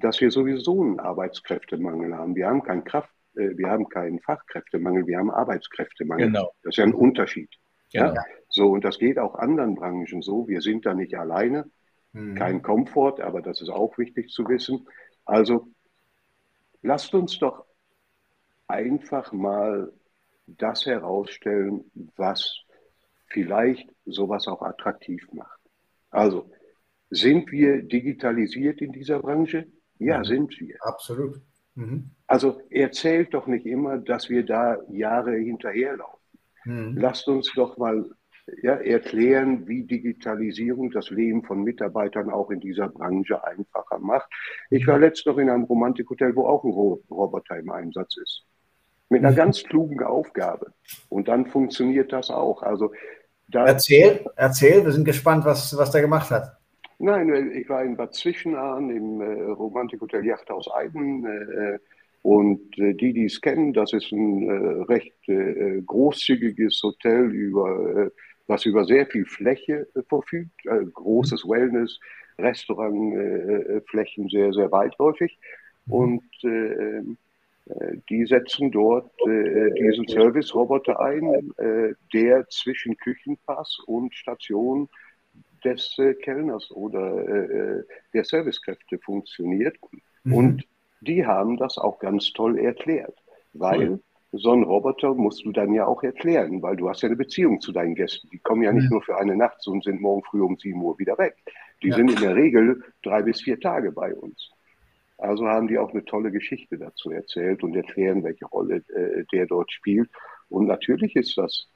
dass wir sowieso einen Arbeitskräftemangel haben. Wir haben keinen Kraft, äh, wir haben keinen Fachkräftemangel, wir haben Arbeitskräftemangel. Genau. Das ist ja ein Unterschied. Genau. Ja? So, und das geht auch anderen Branchen so. Wir sind da nicht alleine. Mhm. Kein Komfort, aber das ist auch wichtig zu wissen. Also lasst uns doch einfach mal das herausstellen, was vielleicht sowas auch attraktiv macht. Also, sind wir digitalisiert in dieser Branche? Ja, mhm. sind wir. Absolut. Mhm. Also erzählt doch nicht immer, dass wir da Jahre hinterherlaufen. Mhm. Lasst uns doch mal ja, erklären, wie Digitalisierung das Leben von Mitarbeitern auch in dieser Branche einfacher macht. Ich war letztens noch in einem Romantikhotel, wo auch ein Roboter im Einsatz ist mit einer ganz klugen Aufgabe. Und dann funktioniert das auch. Also da erzähl, erzähl, wir sind gespannt, was, was der gemacht hat. Nein, ich war in Bad Zwischenahn im äh, Romantikhotel Yachthaus Eiden. Äh, und äh, die, die es kennen, das ist ein äh, recht äh, großzügiges Hotel, über, äh, was über sehr viel Fläche verfügt. großes mhm. Wellness, Restaurantflächen, sehr, sehr weitläufig. Mhm. Und äh, die setzen dort äh, diesen Service-Roboter ein, äh, der zwischen Küchenpass und Station des äh, Kellners oder äh, der Servicekräfte funktioniert. Mhm. Und die haben das auch ganz toll erklärt, weil mhm. so ein Roboter musst du dann ja auch erklären, weil du hast ja eine Beziehung zu deinen Gästen. Die kommen ja nicht mhm. nur für eine Nacht und sind morgen früh um 7 Uhr wieder weg. Die ja. sind in der Regel drei bis vier Tage bei uns. Also haben die auch eine tolle Geschichte dazu erzählt und erklären, welche Rolle äh, der dort spielt. Und natürlich ist das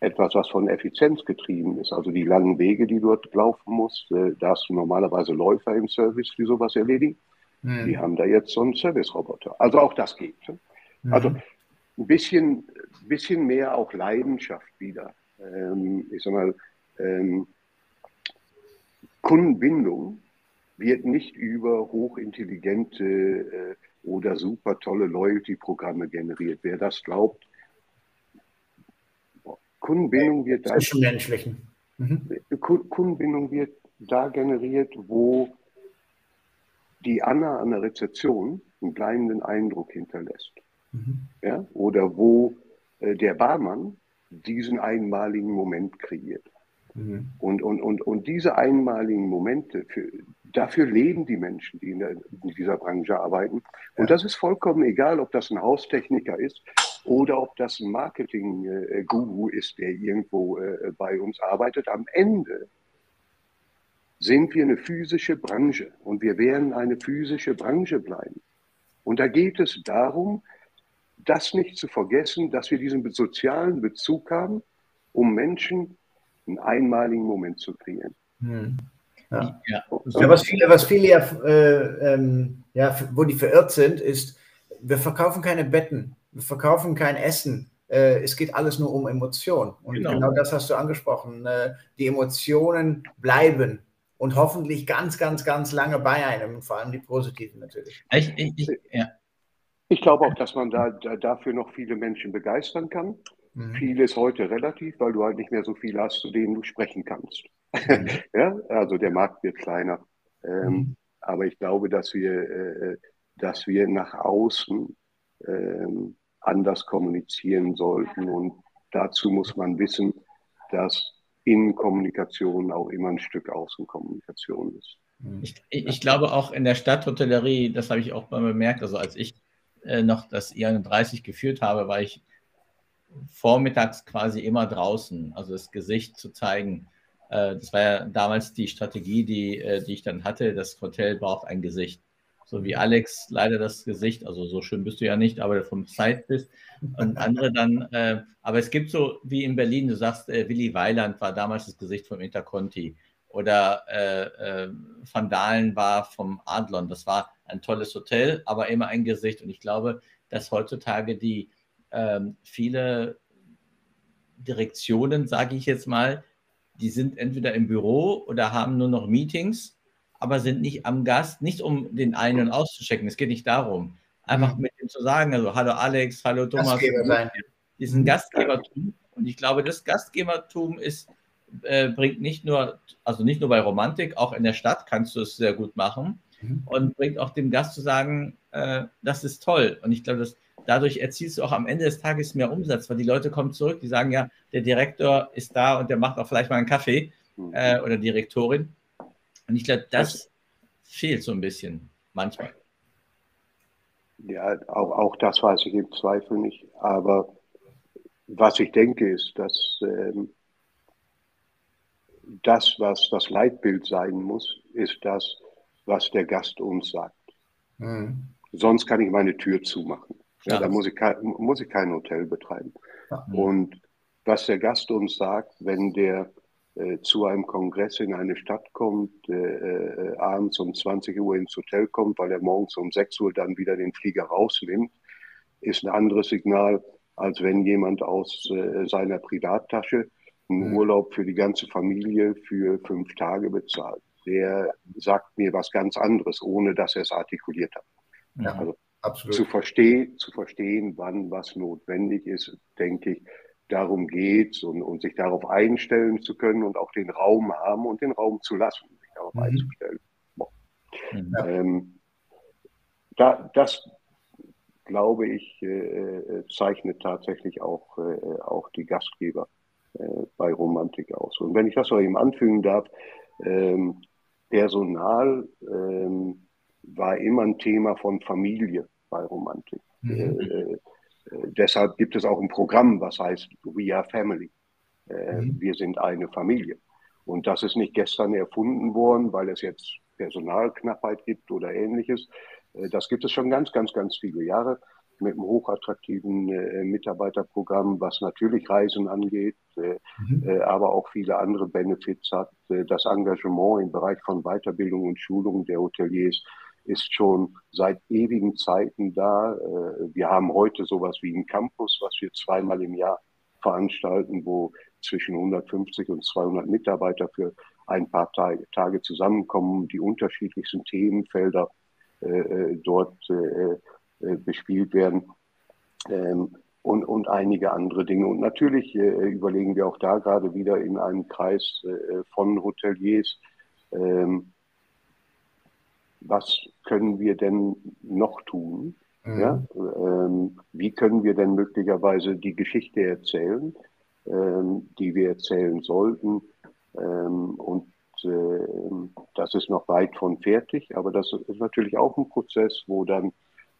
etwas, was von Effizienz getrieben ist. Also die langen Wege, die dort laufen muss, äh, da hast du normalerweise Läufer im Service, die sowas erledigen. Mhm. Die haben da jetzt so einen Service-Roboter. Also auch das geht. Ne? Mhm. Also ein bisschen, bisschen mehr auch Leidenschaft wieder. Ähm, ich sag mal, ähm, Kundenbindung wird nicht über hochintelligente äh, oder super tolle Loyalty-Programme generiert. Wer das glaubt, Kundenbindung wird da. Zwischenmenschlichen. Mhm. Kundenbindung wird da generiert, wo die Anna an der Rezeption einen bleibenden Eindruck hinterlässt. Mhm. Ja? Oder wo äh, der Barmann diesen einmaligen Moment kreiert. Mhm. Und, und, und, und diese einmaligen Momente, für, dafür leben die Menschen, die in, der, in dieser Branche arbeiten. Und das ist vollkommen egal, ob das ein Haustechniker ist oder ob das ein Marketing-Guru ist, der irgendwo äh, bei uns arbeitet. Am Ende sind wir eine physische Branche und wir werden eine physische Branche bleiben. Und da geht es darum, das nicht zu vergessen, dass wir diesen sozialen Bezug haben, um Menschen einen einmaligen Moment zu kreieren. Hm. Ja. Ja. ja. was viele, was viele ja, äh, ähm, ja, wo die verirrt sind, ist, wir verkaufen keine Betten, wir verkaufen kein Essen. Äh, es geht alles nur um Emotionen. Und genau. genau, das hast du angesprochen. Äh, die Emotionen bleiben und hoffentlich ganz, ganz, ganz lange bei einem, vor allem die positiven natürlich. Ich, ich, ich, ja. ich glaube auch, dass man da, da, dafür noch viele Menschen begeistern kann. Mhm. Viel ist heute relativ, weil du halt nicht mehr so viel hast, zu denen du sprechen kannst. Mhm. ja, also der Markt wird kleiner. Ähm, mhm. Aber ich glaube, dass wir, äh, dass wir nach außen ähm, anders kommunizieren sollten. Und dazu muss man wissen, dass Innenkommunikation auch immer ein Stück Außenkommunikation ist. Mhm. Ich, ich glaube auch in der Stadthotellerie, das habe ich auch mal bemerkt, also als ich äh, noch das I31 geführt habe, war ich vormittags quasi immer draußen, also das Gesicht zu zeigen. Äh, das war ja damals die Strategie, die, äh, die ich dann hatte. Das Hotel braucht ein Gesicht. So wie Alex leider das Gesicht, also so schön bist du ja nicht, aber vom Zeit bist. Und andere dann, äh, aber es gibt so wie in Berlin, du sagst, Willy Weiland war damals das Gesicht vom Interconti oder äh, äh, Van Dalen war vom Adlon. Das war ein tolles Hotel, aber immer ein Gesicht. Und ich glaube, dass heutzutage die ähm, viele Direktionen, sage ich jetzt mal, die sind entweder im Büro oder haben nur noch Meetings, aber sind nicht am Gast, nicht um den einen auszuchecken. Es geht nicht darum. Einfach mhm. mit ihm zu sagen, also hallo Alex, hallo Thomas. Diesen mhm. Gastgebertum. Und ich glaube, das Gastgebertum ist, äh, bringt nicht nur, also nicht nur bei Romantik, auch in der Stadt kannst du es sehr gut machen mhm. und bringt auch dem Gast zu sagen, äh, das ist toll. Und ich glaube, das dadurch erzielst du auch am Ende des Tages mehr Umsatz, weil die Leute kommen zurück, die sagen ja, der Direktor ist da und der macht auch vielleicht mal einen Kaffee mhm. äh, oder Direktorin. Und ich glaube, das fehlt so ein bisschen manchmal. Ja, auch, auch das weiß ich im Zweifel nicht. Aber was ich denke, ist, dass ähm, das, was das Leitbild sein muss, ist das, was der Gast uns sagt. Mhm. Sonst kann ich meine Tür zumachen. Ja, da muss ich, kein, muss ich kein Hotel betreiben. Ja. Und was der Gast uns sagt, wenn der äh, zu einem Kongress in eine Stadt kommt, äh, äh, abends um 20 Uhr ins Hotel kommt, weil er morgens um 6 Uhr dann wieder den Flieger rausnimmt, ist ein anderes Signal, als wenn jemand aus äh, seiner Privattasche einen mhm. Urlaub für die ganze Familie für fünf Tage bezahlt. Der sagt mir was ganz anderes, ohne dass er es artikuliert hat. Ja. Also Absolut. Zu, verstehen, zu verstehen, wann was notwendig ist, denke ich, darum geht und, und sich darauf einstellen zu können und auch den Raum haben und den Raum zu lassen, sich darauf mhm. einzustellen. Mhm. Ähm, da, das, glaube ich, äh, äh, zeichnet tatsächlich auch, äh, auch die Gastgeber äh, bei Romantik aus. Und wenn ich das noch eben anfügen darf, ähm, Personal ähm, war immer ein Thema von Familie bei Romantik. Mhm. Äh, äh, deshalb gibt es auch ein Programm, was heißt We Are Family. Äh, mhm. Wir sind eine Familie. Und das ist nicht gestern erfunden worden, weil es jetzt Personalknappheit gibt oder ähnliches. Äh, das gibt es schon ganz, ganz, ganz viele Jahre mit einem hochattraktiven äh, Mitarbeiterprogramm, was natürlich Reisen angeht, äh, mhm. äh, aber auch viele andere Benefits hat. Das Engagement im Bereich von Weiterbildung und Schulung der Hoteliers ist schon seit ewigen Zeiten da. Äh, wir haben heute sowas wie einen Campus, was wir zweimal im Jahr veranstalten, wo zwischen 150 und 200 Mitarbeiter für ein paar Tage, zusammenkommen, die unterschiedlichsten Themenfelder äh, äh, dort bespielt werden ähm, und, und einige andere Dinge. Und natürlich überlegen wir auch da gerade wieder in einem Kreis von Hoteliers, ähm, was können wir denn noch tun? Mhm. Ja? Ähm, wie können wir denn möglicherweise die Geschichte erzählen, ähm, die wir erzählen sollten? Ähm, und äh, das ist noch weit von fertig, aber das ist natürlich auch ein Prozess, wo dann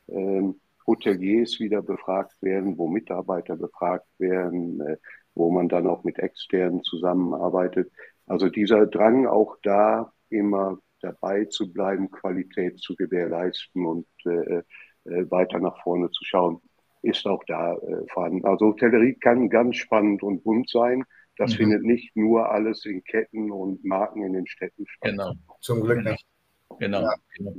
ähm, Hoteliers wieder befragt werden, wo Mitarbeiter befragt werden, äh, wo man dann auch mit externen zusammenarbeitet. Also dieser Drang auch da immer dabei zu bleiben, Qualität zu gewährleisten und äh, äh, weiter nach vorne zu schauen. ist auch da äh, vorhanden. Also Hotellerie kann ganz spannend und bunt sein. Das mhm. findet nicht nur alles in Ketten und Marken in den Städten statt. Genau, zum Glück nicht. Genau. Ja. genau.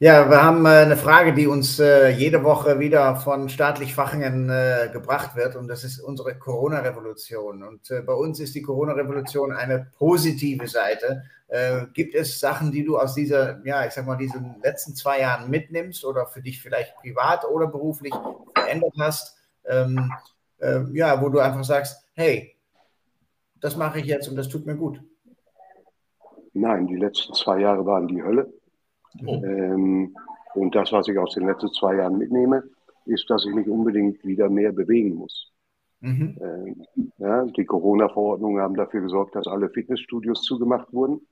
Ja, wir haben äh, eine Frage, die uns äh, jede Woche wieder von staatlich Fachingen äh, gebracht wird und das ist unsere Corona-Revolution. Und bei uns ist die Corona-Revolution eine positive Seite. Äh, gibt es Sachen, die du aus dieser, ja, ich sag mal, diesen letzten zwei Jahren mitnimmst oder für dich vielleicht privat oder beruflich verändert hast? Ähm, äh, ja, wo du einfach sagst, hey, das mache ich jetzt und das tut mir gut. Nein, die letzten zwei Jahre waren die Hölle. Oh. Ähm, und das, was ich aus den letzten zwei Jahren mitnehme, ist, dass ich mich unbedingt wieder mehr bewegen muss. Mhm. Ähm, ja, die Corona-Verordnungen haben dafür gesorgt, dass alle Fitnessstudios zugemacht wurden.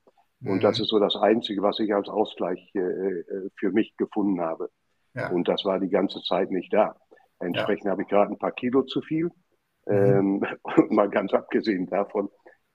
Und mhm. das ist so das Einzige, was ich als Ausgleich äh, äh, für mich gefunden habe. Ja. Und das war die ganze Zeit nicht da. Entsprechend ja. habe ich gerade ein paar Kilo zu viel. Mhm. Ähm, mal ganz abgesehen davon,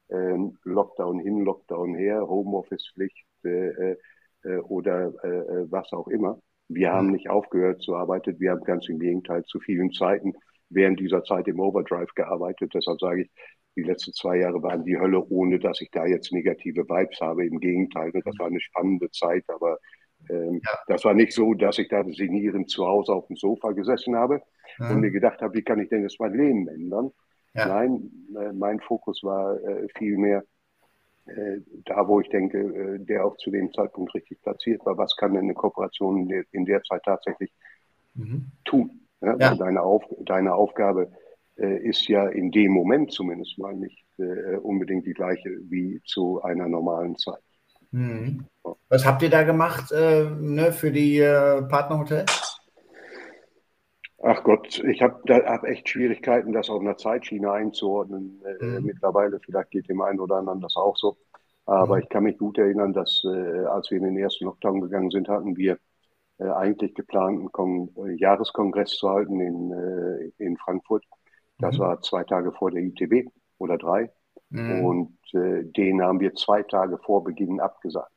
ähm, Lockdown hin, Lockdown her, Homeoffice-Pflicht, äh, äh äh, oder äh, was auch immer. Wir haben mhm. nicht aufgehört zu arbeiten. Wir haben ganz im Gegenteil zu vielen Zeiten während dieser Zeit im Overdrive gearbeitet. Deshalb sage ich, die letzten zwei Jahre waren die Hölle, ohne dass ich da jetzt negative Vibes habe. Im Gegenteil, das war eine spannende Zeit, aber ähm, ja. das war nicht so, dass ich da sinnierend zu Hause auf dem Sofa gesessen habe ja. und mir gedacht habe, wie kann ich denn jetzt mein Leben ändern? Ja. Nein, äh, mein Fokus war äh, vielmehr, äh, da, wo ich denke, äh, der auch zu dem Zeitpunkt richtig platziert war, was kann denn eine Kooperation in der Zeit tatsächlich mhm. tun? Ja. Deine, Auf, deine Aufgabe ist ja in dem Moment zumindest mal nicht äh, unbedingt die gleiche wie zu einer normalen Zeit. Mhm. Was habt ihr da gemacht äh, ne, für die äh, Partnerhotels? Ach Gott, ich habe hab echt Schwierigkeiten, das auf einer Zeitschiene einzuordnen. Äh, mhm. mittlerweile, vielleicht geht dem einen oder anderen das auch so. Aber mhm. ich kann mich gut erinnern, dass äh, als wir in den ersten Lockdown gegangen sind, hatten wir äh, eigentlich geplant, einen Kon äh, Jahreskongress zu halten in, äh, in Frankfurt. Das mhm. war zwei Tage vor der ITB oder drei. Mhm. Und äh, den haben wir zwei Tage vor Beginn abgesagt.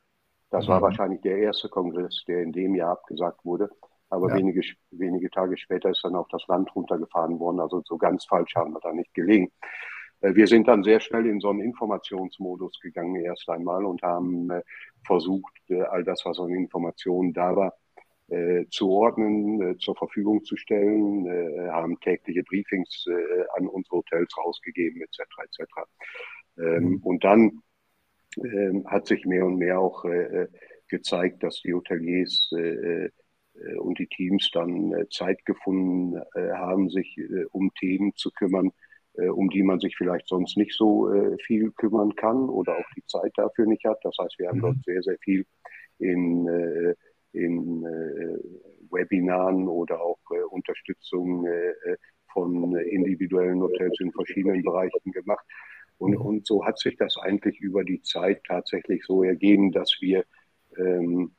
Das war mhm. wahrscheinlich der erste Kongress, der in dem Jahr abgesagt wurde. Aber ja. wenige, wenige Tage später ist dann auch das Land runtergefahren worden. Also so ganz falsch haben wir da nicht gelegen. Äh, wir sind dann sehr schnell in so einen Informationsmodus gegangen erst einmal und haben äh, versucht, äh, all das, was an Informationen da war, zu ordnen, zur Verfügung zu stellen, haben tägliche Briefings an unsere Hotels rausgegeben, etc. etc. Ähm, mhm. Und dann ähm, hat sich mehr und mehr auch gezeigt, dass die Hoteliers äh, und die Teams dann äh, Zeit gefunden äh, haben, sich um Themen zu kümmern, um die man sich vielleicht sonst nicht so viel kümmern kann oder auch die Zeit dafür nicht hat. Das heißt, wir haben mhm. dort sehr, sehr viel in, in Webinaren oder auch Unterstützung von individuellen Hotels in verschiedenen Bereichen gemacht. Und, und so hat sich das eigentlich über die Zeit tatsächlich so ergeben, dass wir ähm,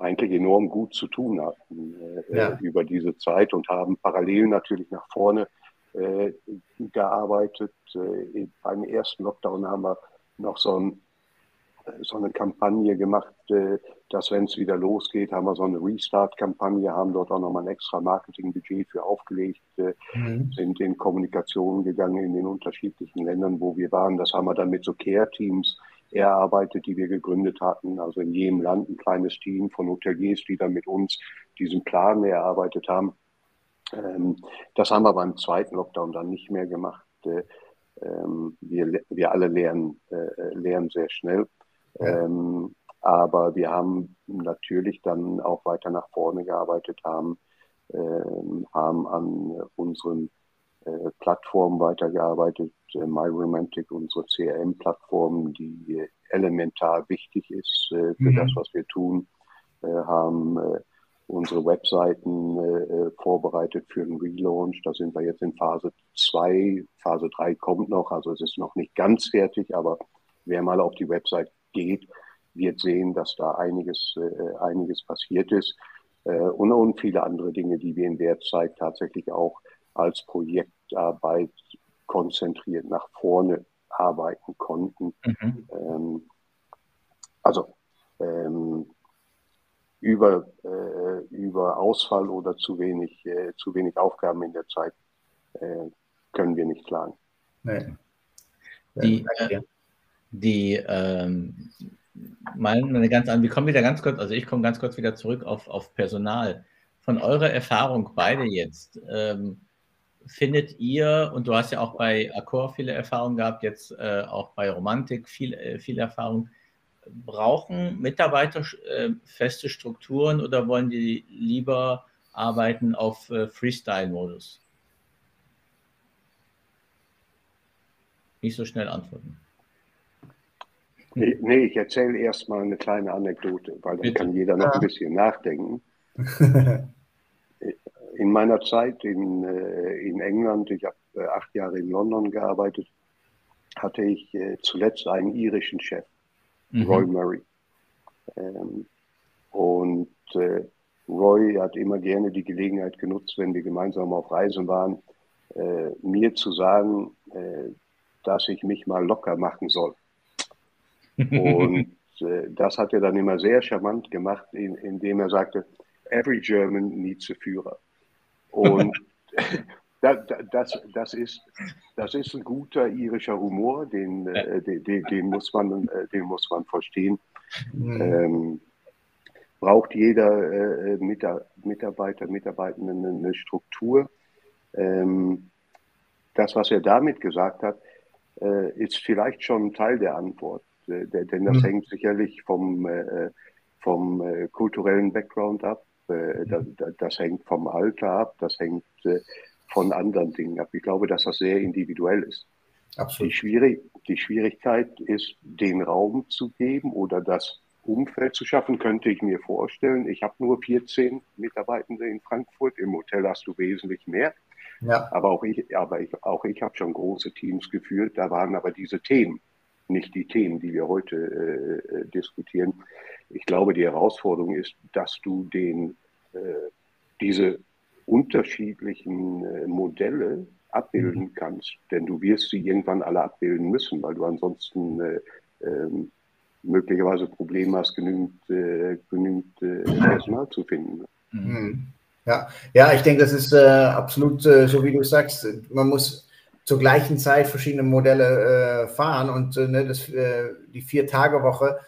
eigentlich enorm gut zu tun hatten äh, ja. über diese Zeit und haben parallel natürlich nach vorne äh, gearbeitet. Äh, beim ersten Lockdown haben wir noch so, ein, so eine Kampagne gemacht, äh, dass wenn es wieder losgeht, haben wir so eine Restart-Kampagne, haben dort auch nochmal ein extra Marketingbudget für aufgelegt, äh, mhm. sind in Kommunikation gegangen in den unterschiedlichen Ländern, wo wir waren. Das haben wir dann mit so Care-Teams erarbeitet, die wir gegründet hatten. Also in jedem Land ein kleines Team von Hoteliers, die dann mit uns diesen Plan erarbeitet haben. Ähm, das haben wir beim zweiten Lockdown dann nicht mehr gemacht. Äh, ähm, wir, wir alle lernen, äh, lernen sehr schnell. Ähm, aber wir haben natürlich dann auch weiter nach vorne gearbeitet, haben, ähm, haben an unseren äh, Plattformen weitergearbeitet, äh, MyRomantic, unsere CRM-Plattform, die elementar wichtig ist äh, für mhm. das, was wir tun, haben unsere Webseiten vorbereitet für den Relaunch. Da sind wir jetzt in Phase 2. Phase 3 kommt noch, also es ist noch nicht ganz fertig, aber wer mal auf die Website geht, wird sehen, dass da einiges, einiges passiert ist. und, und viele andere Dinge, die wir in der Zeit tatsächlich auch als Projektarbeit konzentriert nach vorne arbeiten konnten. Mhm. Ähm, also ähm, über, äh, über Ausfall oder zu wenig, äh, zu wenig Aufgaben in der Zeit äh, können wir nicht klagen. Nee. Die, äh, die ähm, meinen eine ganz an, wir kommen wieder ganz kurz, also ich komme ganz kurz wieder zurück auf, auf Personal. Von eurer Erfahrung beide jetzt, ähm, findet ihr, und du hast ja auch bei Accor viele Erfahrungen gehabt, jetzt äh, auch bei Romantik viel, äh, viel Erfahrung, brauchen Mitarbeiter äh, feste Strukturen oder wollen die lieber arbeiten auf äh, Freestyle-Modus? Nicht so schnell antworten. Nee, nee ich erzähle erstmal eine kleine Anekdote, weil dann Bitte. kann jeder noch ein bisschen nachdenken. in meiner Zeit in, äh, in England, ich habe äh, acht Jahre in London gearbeitet, hatte ich äh, zuletzt einen irischen Chef, mhm. Roy Murray. Ähm, und Roy hat immer gerne die Gelegenheit genutzt, wenn wir gemeinsam auf Reisen waren, mir zu sagen, dass ich mich mal locker machen soll. Und das hat er dann immer sehr charmant gemacht, in, indem er sagte, every German needs a Führer. Und das, das, das, ist, das ist ein guter irischer Humor, den, äh, den, den, muss, man, äh, den muss man verstehen. Mhm. Ähm, braucht jeder äh, Mitarbeiter, Mitarbeitende eine Struktur. Ähm, das, was er damit gesagt hat, äh, ist vielleicht schon ein Teil der Antwort, äh, denn das mhm. hängt sicherlich vom, äh, vom kulturellen Background ab. Äh, das, das, hängt vom Alter ab, das hängt äh, von anderen Dingen ab. Ich glaube, dass das sehr individuell ist. Absolut. Die, Schwierig die Schwierigkeit ist, den Raum zu geben oder das Umfeld zu schaffen, könnte ich mir vorstellen. Ich habe nur 14 Mitarbeitende in Frankfurt. Im Hotel hast du wesentlich mehr. Ja. Aber auch ich, aber ich, auch ich habe schon große Teams geführt. Da waren aber diese Themen nicht die Themen, die wir heute äh, äh diskutieren. Ich glaube, die Herausforderung ist, dass du den äh, diese unterschiedlichen äh, Modelle abbilden mhm. kannst. Denn du wirst sie irgendwann alle abbilden müssen, weil du ansonsten äh, ähm, möglicherweise Probleme hast, genügend, äh, genügend Personal zu finden. Mhm. Ja. ja, ich denke, das ist absolut so, wie du sagst. Man muss zur gleichen Zeit verschiedene Modelle fahren und ne, das, die Vier-Tage-Woche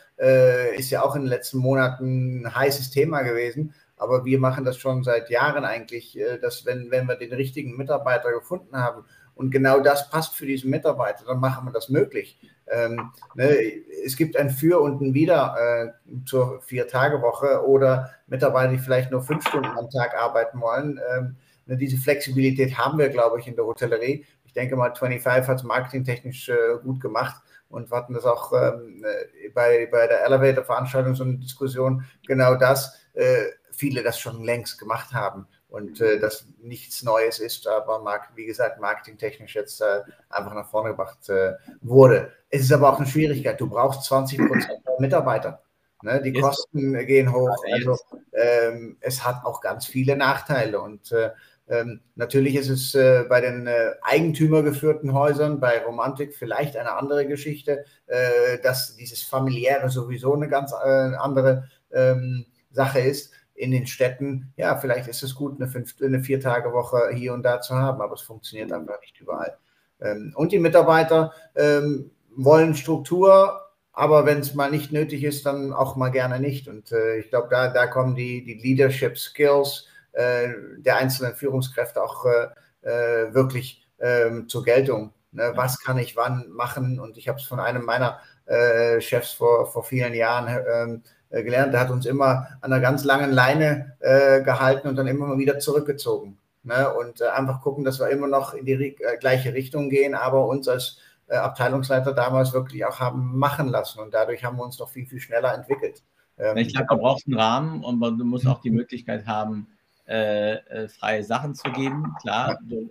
ist ja auch in den letzten Monaten ein heißes Thema gewesen. Aber wir machen das schon seit Jahren eigentlich, äh, dass wenn, wenn wir den richtigen Mitarbeiter gefunden haben und genau das passt für diesen Mitarbeiter, dann machen wir das möglich. Ähm, ne, es gibt ein Für und ein Wider äh, zur Vier-Tage-Woche oder Mitarbeiter, die vielleicht nur fünf Stunden am Tag arbeiten wollen. Ähm, ne, diese Flexibilität haben wir, glaube ich, in der Hotellerie. Ich denke mal, 25 hat es marketingtechnisch äh, gut gemacht und wir hatten das auch ähm, äh, bei, bei der Elevator-Veranstaltung so eine Diskussion, genau das. Äh, viele das schon längst gemacht haben und äh, das nichts Neues ist, aber wie gesagt, marketingtechnisch jetzt äh, einfach nach vorne gebracht äh, wurde. Es ist aber auch eine Schwierigkeit. Du brauchst 20 Prozent Mitarbeiter. Ne? Die. Kosten gehen hoch. Also ähm, es hat auch ganz viele Nachteile und äh, ähm, natürlich ist es äh, bei den äh, eigentümergeführten Häusern, bei Romantik vielleicht eine andere Geschichte, äh, dass dieses familiäre sowieso eine ganz äh, andere ähm, Sache ist in den Städten, ja, vielleicht ist es gut, eine, fünf, eine Vier-Tage-Woche hier und da zu haben, aber es funktioniert einfach nicht überall. Ähm, und die Mitarbeiter ähm, wollen Struktur, aber wenn es mal nicht nötig ist, dann auch mal gerne nicht. Und äh, ich glaube, da, da kommen die, die Leadership Skills der einzelnen Führungskräfte auch äh, äh wirklich ähm, zur Geltung. Ne? Was kann ich wann machen? Und ich habe es von einem meiner äh, Chefs vor, vor vielen Jahren ähm, äh, gelernt. Der hat uns immer an einer ganz langen Leine äh, gehalten und dann immer mal wieder zurückgezogen. Ne? Und äh, einfach gucken, dass wir immer noch in die äh, gleiche Richtung gehen, aber uns als äh, Abteilungsleiter damals wirklich auch haben machen lassen. Und dadurch haben wir uns noch viel, viel schneller entwickelt. Ähm, ich glaube, du brauchst einen Rahmen und du musst auch die Möglichkeit haben, äh, freie Sachen zu geben. Klar, du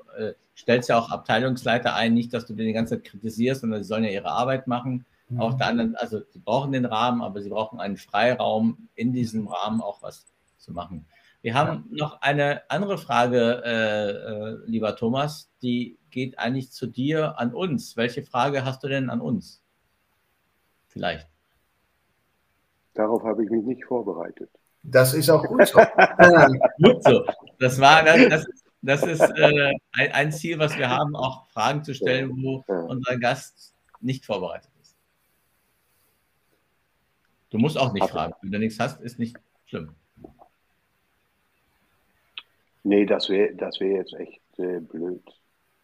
stellst ja auch Abteilungsleiter ein, nicht, dass du den die ganze Zeit kritisierst, sondern sie sollen ja ihre Arbeit machen. Auf der anderen, also sie brauchen den Rahmen, aber sie brauchen einen Freiraum, in diesem Rahmen auch was zu machen. Wir haben ja. noch eine andere Frage, äh, äh, lieber Thomas, die geht eigentlich zu dir, an uns. Welche Frage hast du denn an uns? Vielleicht. Darauf habe ich mich nicht vorbereitet. Das ist auch gut so. gut so. Das war, das, das, das ist äh, ein, ein, Ziel, was wir haben, auch Fragen zu stellen, wo unser Gast nicht vorbereitet ist. Du musst auch nicht fragen. Wenn du nichts hast, ist nicht schlimm. Nee, das wäre das wär jetzt echt äh, blöd.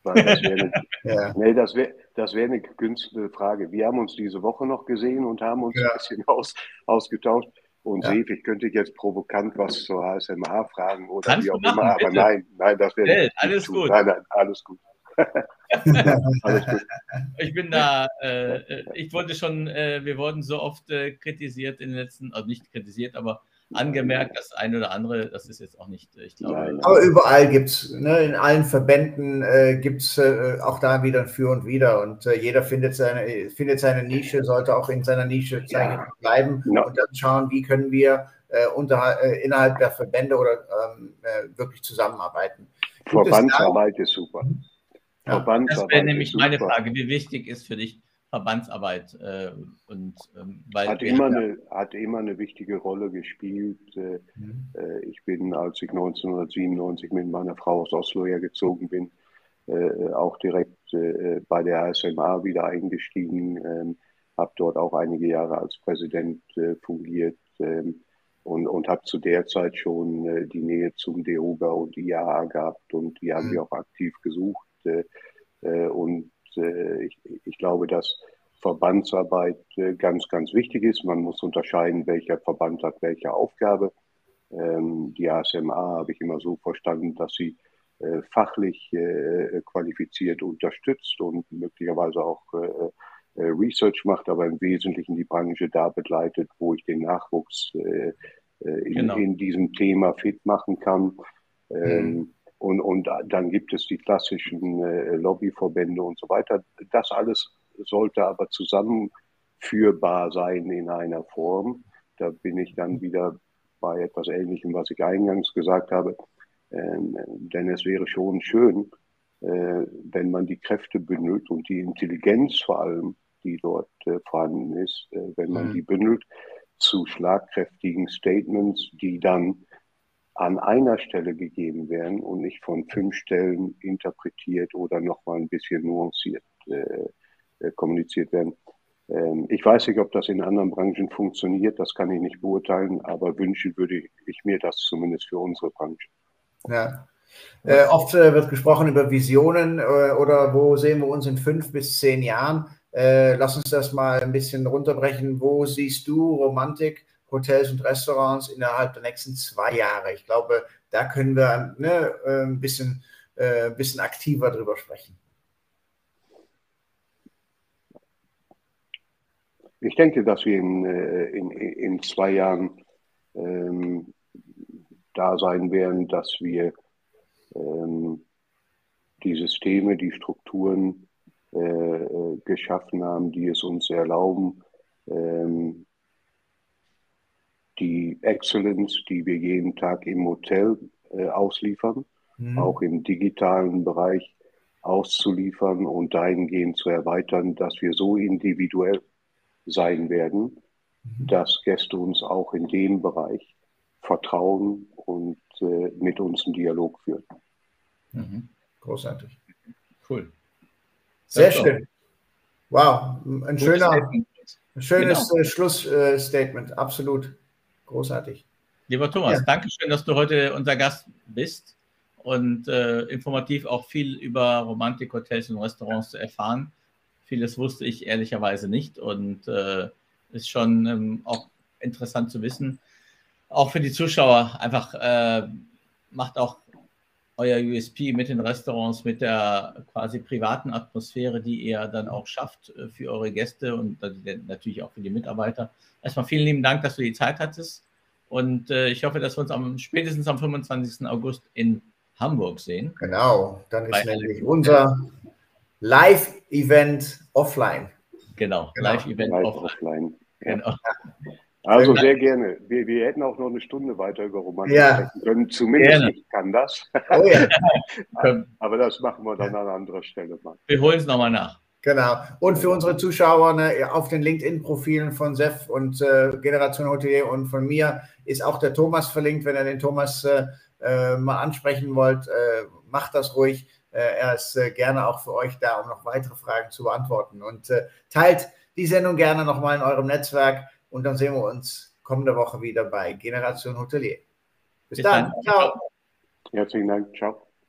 Weil das wäre eine, ja. nee, das wär, das wär eine günstige Frage. Wir haben uns diese Woche noch gesehen und haben uns ja. ein bisschen aus, ausgetauscht. Und ja. Sef, ich könnte jetzt provokant was zur HSMA fragen oder Kannst wie auch machen, immer, aber bitte. nein, nein, das wäre nicht alles gut. gut. Nein, nein, alles gut. alles gut. Ich bin da, äh, ich wollte schon, äh, wir wurden so oft äh, kritisiert in den letzten, also nicht kritisiert, aber angemerkt, das eine oder andere, das ist jetzt auch nicht, ich glaube. Aber überall gibt es, ne, in allen Verbänden äh, gibt es äh, auch da wieder ein Für und Wider und äh, jeder findet seine, findet seine Nische, sollte auch in seiner Nische ja. bleiben ja. und dann schauen, wie können wir äh, unter, äh, innerhalb der Verbände oder ähm, äh, wirklich zusammenarbeiten. Verbandsarbeit ist super. Ja, Verbandsarbeit das wäre nämlich meine Frage, wie wichtig ist für dich Verbandsarbeit. Äh, und, ähm, weil hat, immer eine, hat immer eine wichtige Rolle gespielt. Äh, mhm. äh, ich bin, als ich 1997 mit meiner Frau aus Oslo hergezogen bin, äh, auch direkt äh, bei der ASMA wieder eingestiegen, ähm, habe dort auch einige Jahre als Präsident äh, fungiert ähm, und, und habe zu der Zeit schon die Nähe zum DEHOGA und IAA gehabt und die haben mhm. wir auch aktiv gesucht. und äh, ich, ich glaube, dass Verbandsarbeit äh, ganz, ganz wichtig ist. Man muss unterscheiden, welcher Verband hat welche Aufgabe. Ähm, die ASMA habe ich immer so verstanden, dass sie äh, fachlich qualifiziert unterstützt und möglicherweise auch Research macht, aber im Wesentlichen die Branche da begleitet, wo ich den Nachwuchs in, genau. in diesem Thema fit machen kann. Mhm. Und, und dann gibt es die klassischen äh, Lobbyverbände und so weiter. Das alles sollte aber zusammenführbar sein in einer Form. Da bin ich dann wieder bei etwas Ähnlichem, was ich eingangs gesagt habe. Ähm, denn es wäre schon schön, äh, wenn man die Kräfte bündelt und die Intelligenz vor allem, die dort äh, vorhanden ist, äh, wenn man mhm. die bündelt zu schlagkräftigen Statements, die dann an einer Stelle gegeben werden und nicht von fünf Stellen interpretiert oder nochmal ein bisschen nuanciert äh, äh, kommuniziert werden. Ähm, ich weiß nicht, ob das in anderen Branchen funktioniert, das kann ich nicht beurteilen, aber wünschen würde ich mir das zumindest für unsere Branche. Ja. Äh, oft äh, wird gesprochen über Visionen äh, oder wo sehen wir uns in fünf bis zehn Jahren. Äh, lass uns das mal ein bisschen runterbrechen. Wo siehst du Romantik Hotels und Restaurants innerhalb der nächsten zwei Jahre. Ich glaube, da können wir ne, äh, ein bisschen, äh, bisschen aktiver drüber sprechen. Ich denke, dass wir in, äh, in, in zwei Jahren ähm, da sein werden, dass wir ähm, die Systeme, die Strukturen äh, geschaffen haben, die es uns erlauben, ähm, die Excellence, die wir jeden Tag im Hotel äh, ausliefern, mhm. auch im digitalen Bereich auszuliefern und dahingehend zu erweitern, dass wir so individuell sein werden, mhm. dass Gäste uns auch in dem Bereich vertrauen und äh, mit uns einen Dialog führen. Mhm. Großartig. Cool. Sehr schön. Wow, ein schöner, ein schönes genau. Äh, Schlussstatement, absolut. Großartig. Lieber Thomas, ja. danke schön, dass du heute unser Gast bist und äh, informativ auch viel über Romantik, Hotels und Restaurants zu erfahren. Vieles wusste ich ehrlicherweise nicht und äh, ist schon ähm, auch interessant zu wissen. Auch für die Zuschauer einfach äh, macht auch euer USP mit den Restaurants, mit der quasi privaten Atmosphäre, die ihr dann auch schafft äh, für eure Gäste und natürlich auch für die Mitarbeiter. Erstmal vielen lieben Dank, dass du die Zeit hattest. Und äh, ich hoffe, dass wir uns am, spätestens am 25. August in Hamburg sehen. Genau, dann ist nämlich unser Live-Event offline. Genau, genau. Live-Event Live offline. offline. Genau. Also sehr gerne. Wir, wir, hätten auch noch eine Stunde weiter über Romantik ja. sprechen können. Zumindest gerne. ich kann das. Oh ja. Aber das machen wir dann an anderer Stelle mal. Wir holen es nochmal nach. Genau. Und für unsere Zuschauer ne, auf den LinkedIn-Profilen von Sef und äh, Generation Hotelier und von mir ist auch der Thomas verlinkt. Wenn ihr den Thomas äh, äh mal ansprechen wollt, äh, macht das ruhig. Äh, er ist äh, gerne auch für euch da, um noch weitere Fragen zu beantworten. Und teilt die Sendung gerne nochmal in eurem Netzwerk und dann sehen wir uns kommende Woche wieder bei Generation Hotelier. Bis, Bis dann. dann. Ciao. Herzlichen Dank. Ciao.